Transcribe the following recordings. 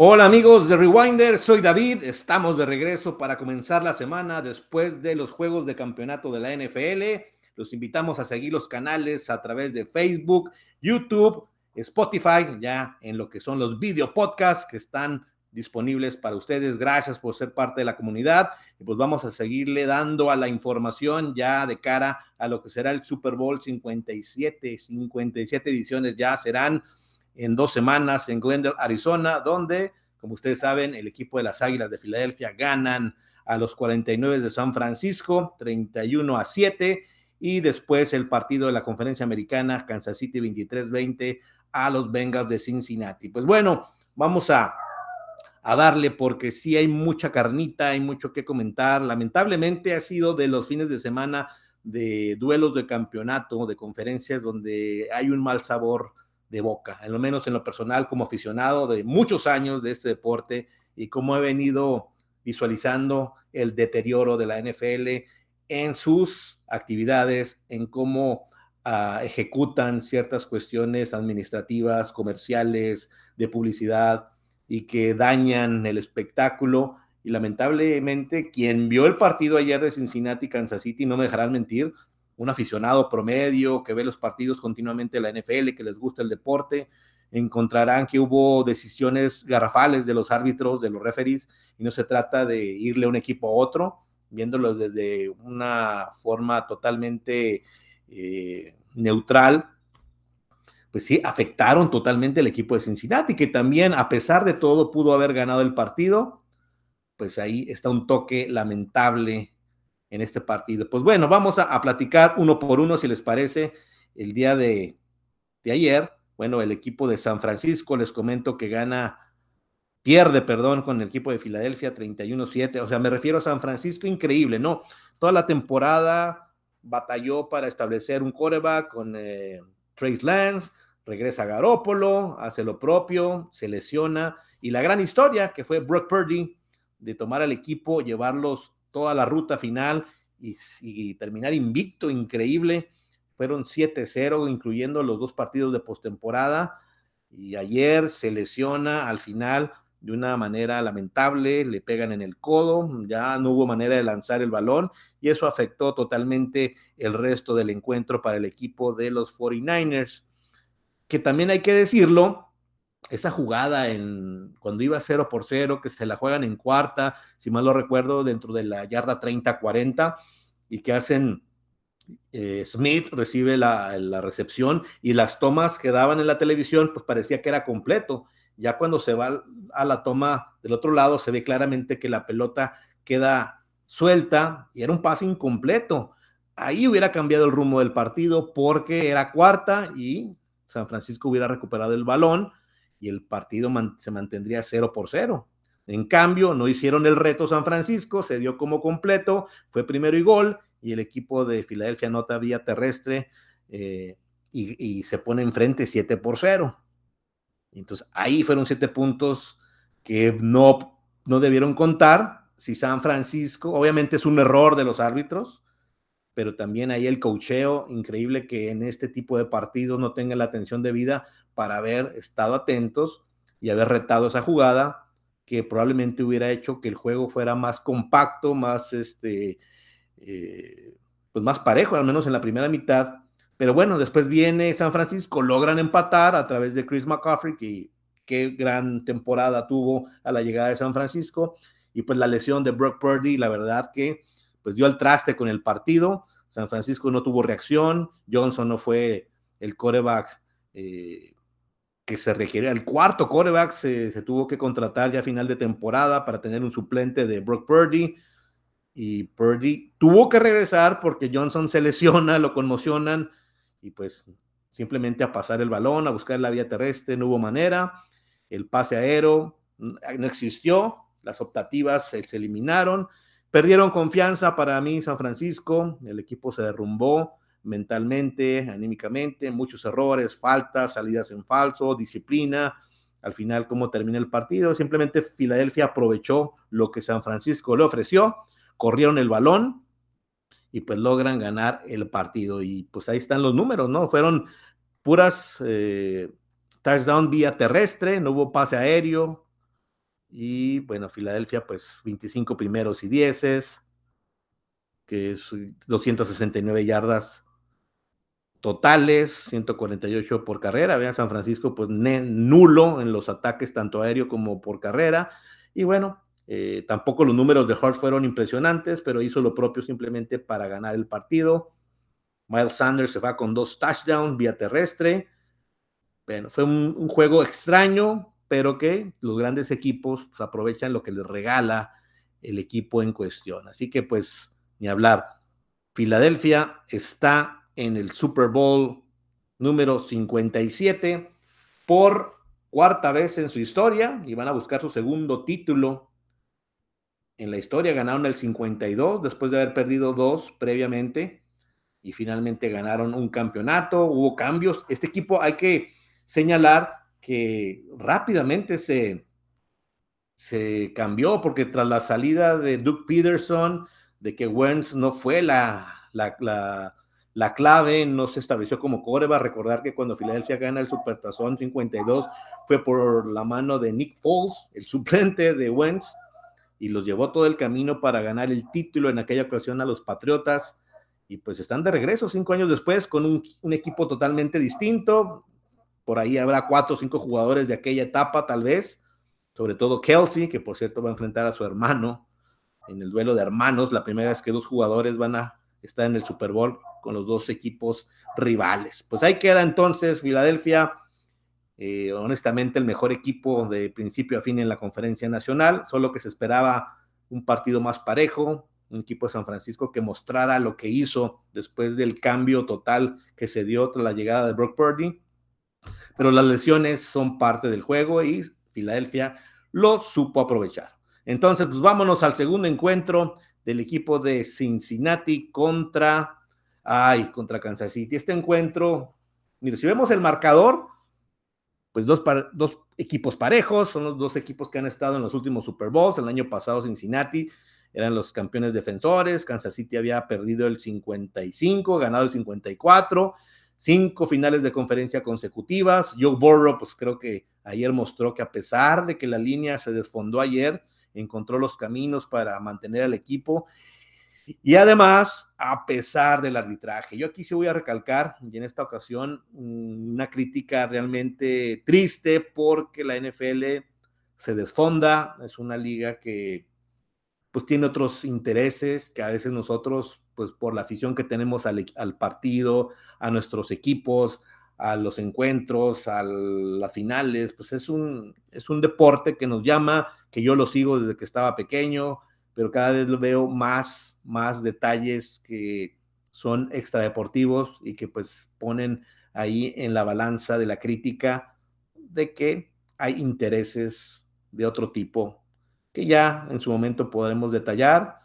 Hola amigos de Rewinder, soy David, estamos de regreso para comenzar la semana después de los juegos de campeonato de la NFL. Los invitamos a seguir los canales a través de Facebook, YouTube, Spotify, ya en lo que son los video podcasts que están disponibles para ustedes. Gracias por ser parte de la comunidad y pues vamos a seguirle dando a la información ya de cara a lo que será el Super Bowl 57, 57 ediciones ya serán en dos semanas en Glendale, Arizona, donde, como ustedes saben, el equipo de las Águilas de Filadelfia ganan a los 49 de San Francisco, 31 a 7, y después el partido de la conferencia americana, Kansas City 23-20 a los Bengals de Cincinnati. Pues bueno, vamos a, a darle porque sí hay mucha carnita, hay mucho que comentar. Lamentablemente ha sido de los fines de semana de duelos de campeonato, de conferencias donde hay un mal sabor de boca, lo menos en lo personal como aficionado de muchos años de este deporte y cómo he venido visualizando el deterioro de la NFL en sus actividades, en cómo uh, ejecutan ciertas cuestiones administrativas, comerciales, de publicidad y que dañan el espectáculo. Y lamentablemente, quien vio el partido ayer de Cincinnati, Kansas City, no me dejarán mentir, un aficionado promedio que ve los partidos continuamente de la NFL, que les gusta el deporte, encontrarán que hubo decisiones garrafales de los árbitros, de los referees, y no se trata de irle a un equipo a otro, viéndolo desde una forma totalmente eh, neutral, pues sí, afectaron totalmente al equipo de Cincinnati, que también, a pesar de todo, pudo haber ganado el partido. Pues ahí está un toque lamentable en este partido. Pues bueno, vamos a, platicar uno por uno, si les parece, el día de, de, ayer. Bueno, el equipo de San Francisco, les comento que gana, pierde, perdón, con el equipo de Filadelfia 31-7. O sea, me refiero a San Francisco, increíble, ¿no? Toda la temporada batalló para establecer un coreback con eh, Trace Lance, regresa a Garópolo, hace lo propio, se lesiona. Y la gran historia que fue Brock Purdy de tomar al equipo, llevarlos toda la ruta final y, terminar invicto, increíble. Fueron 7-0, incluyendo los dos partidos de postemporada. Y ayer se lesiona al final de una manera lamentable, le pegan en el codo, ya no hubo manera de lanzar el balón y eso afectó totalmente el resto del encuentro para el equipo de los 49ers, que también hay que decirlo, esa jugada en cuando iba 0 por 0, que se la juegan en cuarta, si mal lo recuerdo, dentro de la yarda 30-40, y que hacen eh, Smith recibe la, la, recepción y las tomas que daban en la televisión, pues parecía que era completo. Ya cuando se va a la toma del otro lado, se ve claramente que la pelota queda suelta y era un pase incompleto. Ahí hubiera cambiado el rumbo del partido porque era cuarta y San Francisco hubiera recuperado el balón y el partido se mantendría 0 por 0. En cambio, no hicieron el reto San Francisco, se dio como completo, fue primero y gol, y el equipo de Filadelfia nota vía terrestre eh, y, se pone enfrente 7 por 0. Entonces ahí fueron 7 puntos que no, no debieron contar. Si San Francisco, obviamente es un error de los árbitros, pero también ahí el cocheo, increíble que en este tipo de partidos no tenga la atención debida para haber estado atentos y haber retado esa jugada que probablemente hubiera hecho que el juego fuera más compacto, más este, eh, pues más parejo, al menos en la primera mitad. Pero bueno, después viene San Francisco, logran empatar a través de Chris McCaffrey, que qué gran temporada tuvo a la llegada de San Francisco, y pues la lesión de Brock Purdy, la verdad que pues dio el traste con el partido. San Francisco no tuvo reacción, Johnson no fue el coreback eh, que se requiere. El cuarto coreback se, tuvo que contratar ya a final de temporada para tener un suplente de Brock Purdy. Y Purdy tuvo que regresar porque Johnson se lesiona, lo conmocionan y pues simplemente a pasar el balón, a buscar la vía terrestre, no hubo manera. El pase aéreo no existió, las optativas se, se eliminaron. Perdieron confianza para mí San Francisco, el equipo se derrumbó mentalmente, anímicamente, muchos errores, faltas, salidas en falso, disciplina. Al final, ¿cómo termina el partido? Simplemente Filadelfia aprovechó lo que San Francisco le ofreció, corrieron el balón y pues logran ganar el partido. Y pues ahí están los números, ¿no? Fueron puras eh, touchdown vía terrestre, no hubo pase aéreo, Y bueno, Filadelfia, pues 25 primeros y dieces, que es 269 yardas totales, 148 por carrera. Vean, San Francisco, pues nulo en los ataques, tanto aéreo como por carrera. Y bueno, eh, tampoco los números de Hart fueron impresionantes, pero hizo lo propio simplemente para ganar el partido. Miles Sanders se va con dos touchdowns vía terrestre. Bueno, fue un, juego extraño, pero que los grandes equipos pues, aprovechan lo que les regala el equipo en cuestión. Así que pues, ni hablar. Filadelfia está en el Super Bowl número 57 por cuarta vez en su historia y van a buscar su segundo título en la historia. Ganaron el 52 después de haber perdido dos previamente y finalmente ganaron un campeonato. Hubo cambios. Este equipo hay que señalar que rápidamente se, se cambió porque tras la salida de Duke Peterson, de que Wentz no fue la, la la clave no se estableció como core. Va a recordar que cuando Filadelfia gana el Supertazón 52 fue por la mano de Nick Foles, el suplente de Wentz, y los llevó todo el camino para ganar el título en aquella ocasión a los Patriotas. Y pues están de regreso cinco años después con un, un equipo totalmente distinto. Por ahí habrá cuatro o cinco jugadores de aquella etapa, tal vez. Sobre todo Kelsey, que por cierto va a enfrentar a su hermano en el duelo de hermanos. La primera vez que dos jugadores van a estar en el Super Bowl con los dos equipos rivales. Pues ahí queda entonces Filadelfia, eh, honestamente el mejor equipo de principio a fin en la conferencia nacional, solo que se esperaba un partido más parejo, un equipo de San Francisco que mostrara lo que hizo después del cambio total que se dio tras la llegada de Brock Purdy. Pero las lesiones son parte del juego y Filadelfia lo supo aprovechar. Entonces, pues vámonos al segundo encuentro del equipo de Cincinnati contra Ay, contra Kansas City. Este encuentro, mire, si vemos el marcador, pues dos, dos equipos parejos, son los dos equipos que han estado en los últimos Super Bowls. El año pasado Cincinnati eran los campeones defensores, Kansas City había perdido el 55, ganado el 54, cinco finales de conferencia consecutivas. Joe Burrow, pues creo que ayer mostró que a pesar de que la línea se desfondó ayer, encontró los caminos para mantener al equipo. Y además, a pesar del arbitraje, yo aquí sí voy a recalcar, y en esta ocasión, mm, una crítica realmente triste porque la NFL se desfonda, es una liga que pues tiene otros intereses que a veces nosotros, pues por la afición que tenemos al, al partido, a nuestros equipos, a los encuentros, a las finales, pues es un, es un deporte que nos llama, que yo lo sigo desde que estaba pequeño, pero cada vez lo veo más, más detalles que son extradeportivos y que pues ponen ahí en la balanza de la crítica de que hay intereses de otro tipo que ya en su momento podremos detallar.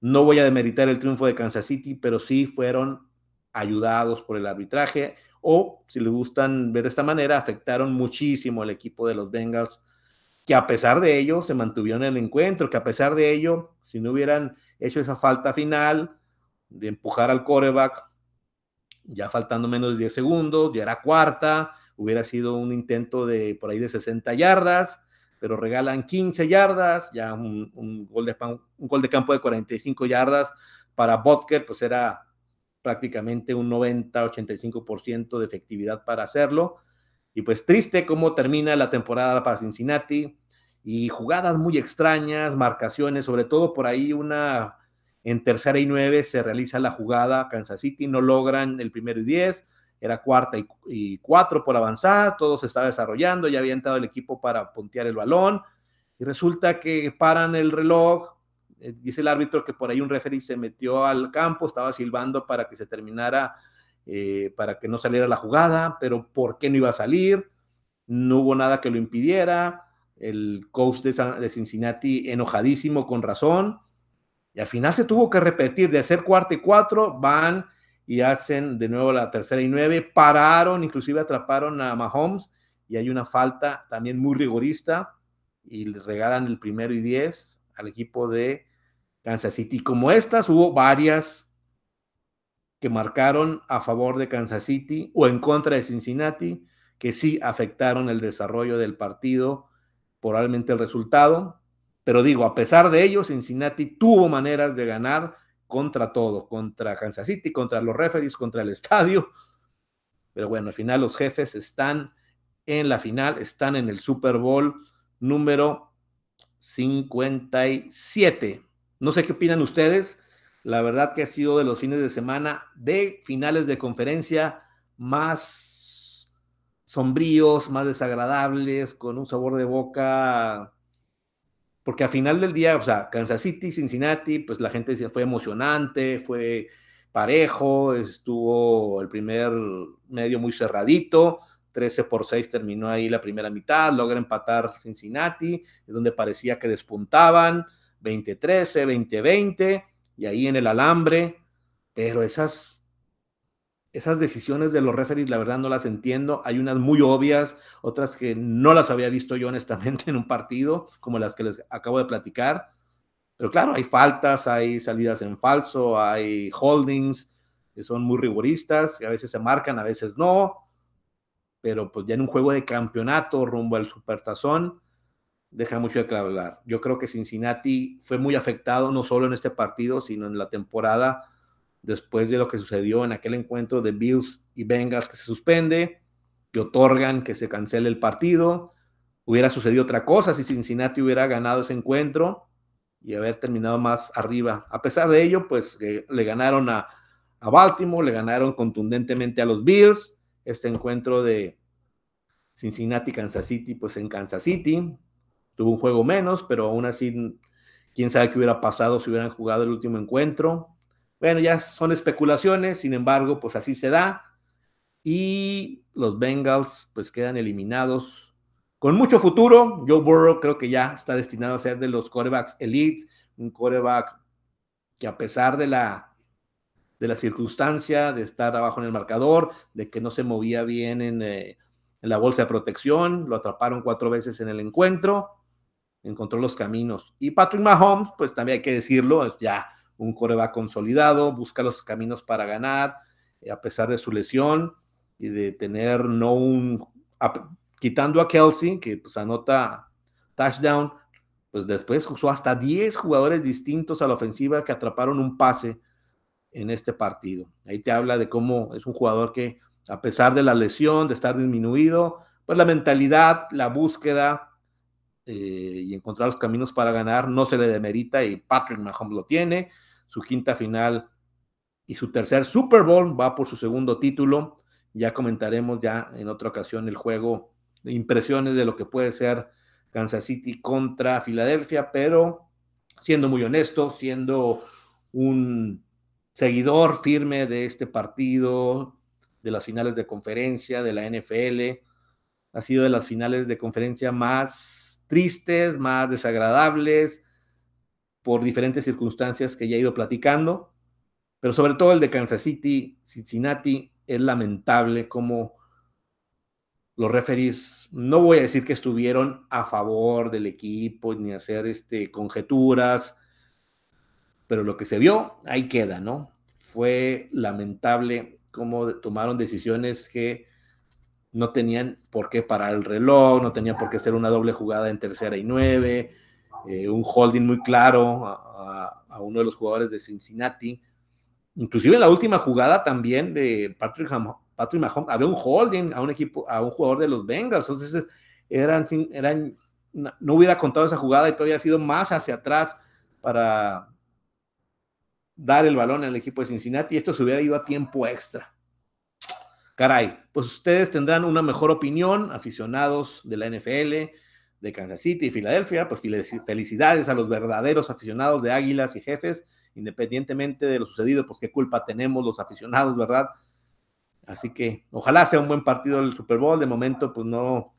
No voy a demeritar el triunfo de Kansas City, pero sí fueron ayudados por el arbitraje o, si les gustan ver de esta manera, afectaron muchísimo al equipo de los Bengals que a pesar de ello se mantuvieron en el encuentro, que a pesar de ello, si no hubieran hecho esa falta final de empujar al coreback, ya faltando menos de 10 segundos, ya era cuarta, hubiera sido un intento de por ahí de 60 yardas, pero regalan 15 yardas, ya un, gol, de, un gol de campo de 45 yardas para Butker, pues era prácticamente un 90-85% de efectividad para hacerlo. Y pues triste cómo termina la temporada para Cincinnati y jugadas muy extrañas, marcaciones, sobre todo por ahí una en tercera y nueve se realiza la jugada, Kansas City no logran el primero y diez, era cuarta y, cuatro por avanzar, todo se estaba desarrollando, ya había entrado el equipo para puntear el balón y resulta que paran el reloj, dice el árbitro que por ahí un referee se metió al campo, estaba silbando para que se terminara eh, para que no saliera la jugada, pero ¿por qué no iba a salir? No hubo nada que lo impidiera. El coach de, Cincinnati enojadísimo con razón. Y al final se tuvo que repetir de hacer cuarto y cuatro, van y hacen de nuevo la tercera y nueve, pararon, inclusive atraparon a Mahomes y hay una falta también muy rigorista y le regalan el primero y diez al equipo de Kansas City. Como estas, hubo varias que marcaron a favor de Kansas City o en contra de Cincinnati, que sí afectaron el desarrollo del partido probablemente el resultado. Pero digo, a pesar de ello, Cincinnati tuvo maneras de ganar contra todo, contra Kansas City, contra los referees, contra el estadio. Pero bueno, al final los jefes están en la final, están en el Super Bowl número 57. No sé qué opinan ustedes. La verdad que ha sido de los fines de semana de finales de conferencia más sombríos, más desagradables, con un sabor de boca porque al final del día, o sea, Kansas City, Cincinnati, pues la gente decía, fue emocionante, fue parejo, estuvo el primer medio muy cerradito, 13 por 6 terminó ahí la primera mitad, logra empatar Cincinnati, es donde parecía que despuntaban, 20-13, 20-20, y ahí en el alambre, pero esas esas decisiones de los referees, la verdad no las entiendo. Hay unas muy obvias, otras que no las había visto yo honestamente en un partido, como las que les acabo de platicar. Pero claro, hay faltas, hay salidas en falso, hay holdings que son muy rigoristas, que a veces se marcan, a veces no. Pero pues ya en un juego de campeonato rumbo al Supertazón, deja mucho de. Yo creo que Cincinnati fue muy afectado, no solo en este partido, sino en la temporada después de lo que sucedió en aquel encuentro de Bills y Bengals que se suspende, que otorgan que se cancele el partido. Hubiera sucedido otra cosa si Cincinnati hubiera ganado ese encuentro y haber terminado más arriba. A pesar de ello, pues le ganaron a, a Baltimore, le ganaron contundentemente a los Bills. Este encuentro de Cincinnati-Kansas City, pues en Kansas City. Tuvo un juego menos, pero aún así, quién sabe qué hubiera pasado si hubieran jugado el último encuentro. Bueno, ya son especulaciones, sin embargo, pues así se da. Y los Bengals pues quedan eliminados con mucho futuro. Joe Burrow creo que ya está destinado a ser de los corebacks elite, un coreback que a pesar de la, de circunstancia de estar abajo en el marcador, de que no se movía bien en, eh, en la bolsa de protección, lo atraparon cuatro veces en el encuentro, encontró los caminos. Y Patrick Mahomes, pues también hay que decirlo, ya un coreback consolidado, busca los caminos para ganar, eh, a pesar de su lesión y de tener no un, quitando a Kelsey, que pues anota touchdown, pues después usó hasta 10 jugadores distintos a la ofensiva que atraparon un pase en este partido. Ahí te habla de cómo es un jugador que, a pesar de la lesión, de estar disminuido, pues la mentalidad, la búsqueda eh, y encontrar los caminos para ganar no se le demerita y Patrick Mahomes lo tiene su quinta final y su tercer Super Bowl, va por su segundo título. Ya comentaremos ya en otra ocasión el juego, impresiones de lo que puede ser Kansas City contra Filadelfia, pero siendo muy honesto, siendo un seguidor firme de este partido, de las finales de conferencia, de la NFL, ha sido de las finales de conferencia más tristes, más desagradables, por diferentes circunstancias que ya he ido platicando, pero sobre todo el de Kansas City, Cincinnati, es lamentable como los referees, no voy a decir que estuvieron a favor del equipo ni hacer este, conjeturas, pero lo que se vio, ahí queda, ¿no? Fue lamentable cómo tomaron decisiones que no tenían por qué parar el reloj, no tenía por qué ser una doble jugada en tercera y nueve, eh, un holding muy claro a, uno de los jugadores de Cincinnati. Inclusive en la última jugada también de Patrick, Patrick Mahomes, había un holding a un equipo, a un jugador de los Bengals. Entonces, eran, eran, no hubiera contado esa jugada y todavía ha sido más hacia atrás para dar el balón al equipo de Cincinnati esto se hubiera ido a tiempo extra. Caray, pues ustedes tendrán una mejor opinión, aficionados de la NFL, de Kansas City y Filadelfia, pues felicidades a los verdaderos aficionados de Águilas y Jefes, independientemente de lo sucedido, pues qué culpa tenemos los aficionados, ¿verdad? Así que ojalá sea un buen partido el Super Bowl, de momento pues no,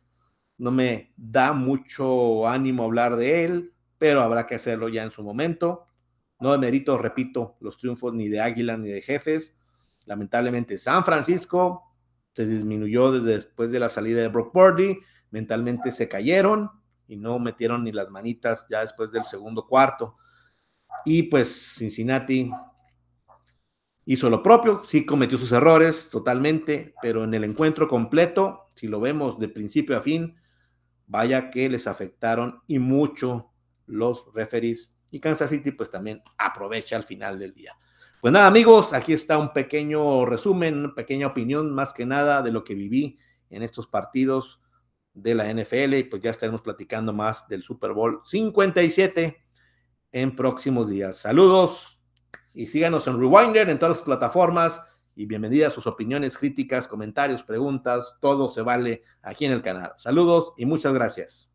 no me da mucho ánimo hablar de él, pero habrá que hacerlo ya en su momento. No demerito, repito, los triunfos ni de Águilas ni de Jefes. Lamentablemente San Francisco se disminuyó después de la salida de Brock Purdy mentalmente se cayeron y no metieron ni las manitas ya después del segundo cuarto. Y pues Cincinnati hizo lo propio, sí cometió sus errores totalmente, pero en el encuentro completo, si lo vemos de principio a fin, vaya que les afectaron y mucho los referees. Y Kansas City pues también aprovecha al final del día. Pues nada amigos, aquí está un pequeño resumen, una pequeña opinión más que nada de lo que viví en estos partidos de la NFL y pues ya estaremos platicando más del Super Bowl 57 en próximos días. Saludos y síganos en Rewinder en todas las plataformas y bienvenidas sus opiniones, críticas, comentarios, preguntas, todo se vale aquí en el canal. Saludos y muchas gracias.